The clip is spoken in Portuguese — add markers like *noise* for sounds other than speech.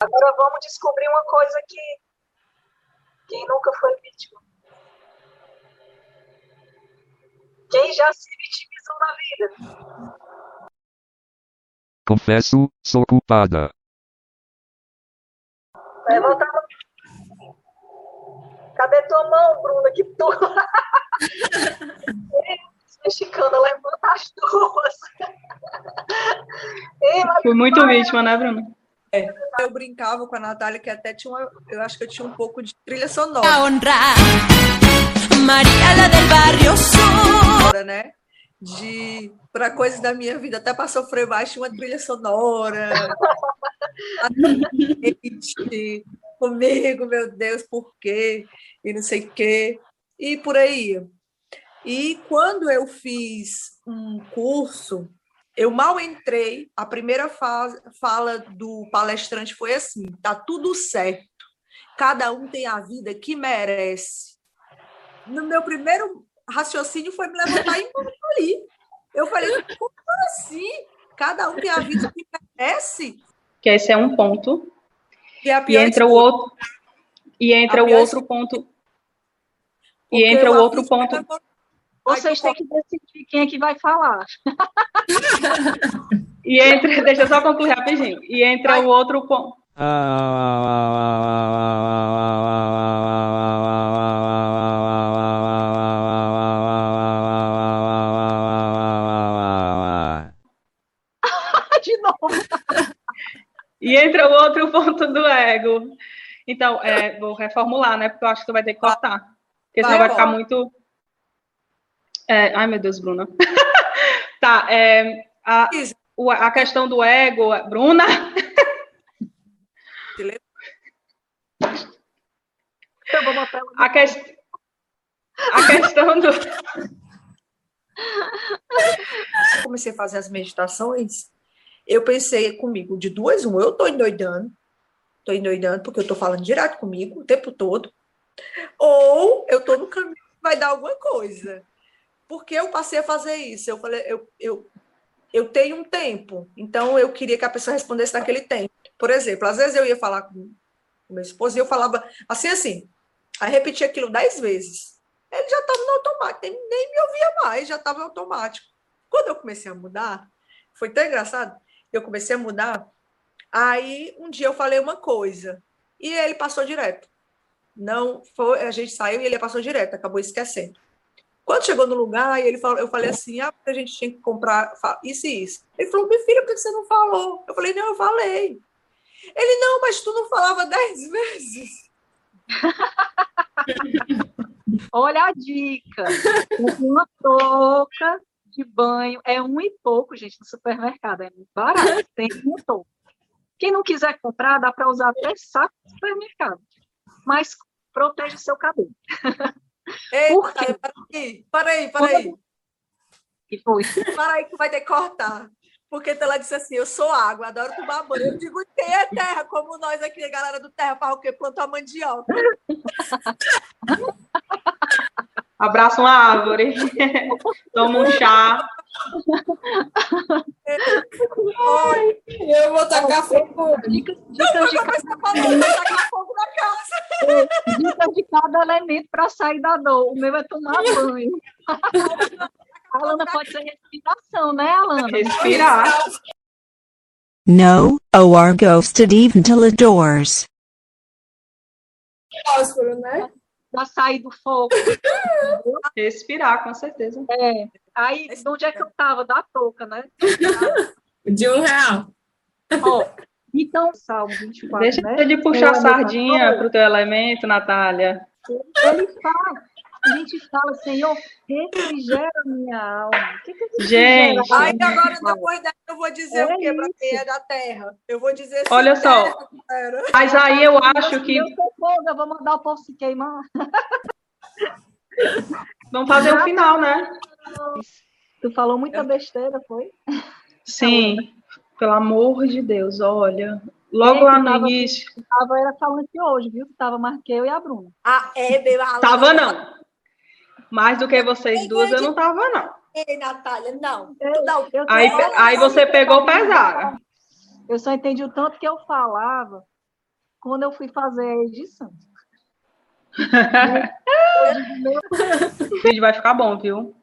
Agora vamos descobrir uma coisa que quem nunca foi vítima. Quem já se vitimizou na vida? Confesso, sou culpada. Levanta a mão. Cadê tua mão, Bruna? Que tu. Mexicana, levanta as duas. Ei, Fui muito vítima, né, Bruna? Eu brincava com a Natália que até tinha uma, eu acho que eu tinha um pouco de trilha sonora. María la del barrio sur. né? De para coisas da minha vida, até para sofrer mais tinha uma trilha sonora. Gente, comigo, meu Deus, por quê? E não sei o quê. E por aí. E quando eu fiz um curso, eu mal entrei, a primeira fase, fala do palestrante foi assim: tá tudo certo, cada um tem a vida que merece. No meu primeiro raciocínio foi me levantar e ir ali. Eu falei: como assim? Cada um tem a vida que merece? Que esse é um ponto. E, E entra o outro. E entra o outro ponto. E entra o outro ponto. Vocês têm que decidir quem é que vai falar. *laughs* E entra, deixa eu só concluir rapidinho. E entra o outro ponto. *laughs* *laughs* De novo. E entra o outro ponto do ego. Então, é, vou reformular, né? Porque eu acho que tu vai ter que cortar. Porque senão Vai, vai ficar muito. É, ai, meu Deus, Bruna. *laughs* tá, é, a, a questão do ego, Bruna, *laughs* ela a, ques- a questão do. eu *laughs* comecei a fazer as meditações, eu pensei comigo, de duas, uma, eu tô endoidando, tô endoidando porque eu tô falando direto comigo o tempo todo, ou eu tô no caminho que vai dar alguma coisa. Porque eu passei a fazer isso, eu falei, eu, eu, eu tenho um tempo, então eu queria que a pessoa respondesse naquele tempo. Por exemplo, às vezes eu ia falar com meu esposo e eu falava assim, assim, aí repetia aquilo dez vezes. Ele já estava no automático, nem me ouvia mais, já estava automático. Quando eu comecei a mudar, foi tão engraçado, eu comecei a mudar, aí um dia eu falei uma coisa, e ele passou direto. Não, foi, a gente saiu e ele passou direto, acabou esquecendo. Quando chegou no lugar, ele falou, eu falei assim, ah, a gente tinha que comprar isso e isso. Ele falou, minha filha, por que você não falou? Eu falei, não, eu falei. Ele, não, mas tu não falava dez *laughs* vezes. Olha a dica. Uma touca de banho é um e pouco, gente, no supermercado. É muito barato. Tem uma touca. Quem não quiser comprar, dá para usar até saco no supermercado. Mas proteja o seu cabelo. *laughs* Ei, Por quê? Peraí, peraí, peraí. E foi. Para aí que vai ter que cortar. Porque ela disse assim: Eu sou água, adoro tomar banho. Eu digo: Quem é terra? Como nós aqui, a galera do terra, faz o quê? Plantar mandioca. *laughs* Abraça uma árvore, *laughs* toma um chá. Oi, Eu vou tacar fogo. Dicas, dicas, de, cada elemento para sair da dor. O meu é tomar banho. *laughs* A Alana pode ser respiração, né, Alana? Respirar. No, OR ghosted even till the doors. Fósforo, né? Para sair do fogo. *laughs* Respirar, com certeza. É. Aí, de onde é que eu tava? Da touca, né? *laughs* De um real. Ó, então, Salmo 24, Deixa né? de puxar a Ela sardinha falou, pro teu elemento, Natália. Ele fala, a gente fala, Senhor, refrigera minha alma. O que que é Gente. a Aí agora, depois dessa, eu vou dizer É o quê para quem é da terra? Eu vou dizer assim: Olha só. terra. Mas aí eu acho que Eu eu vou mandar o povo se queimar. *laughs* vamos fazer o final, né? Tu falou muita besteira, foi? Sim. Pelo amor de Deus, olha. Logo Gente, lá no tava- início. Tava era falando aqui hoje, viu? Que tava que eu e a Bruna. Ah, é, meu Alana. Tava não. Mais do que vocês duas eu não tava, não. Ei, Natália, não. Eu- Tu dá o eu Aí, só- aí você pegou pesado. Eu só entendi o tanto que eu falava quando eu fui fazer a edição. *laughs* O vídeo vai ficar bom, viu?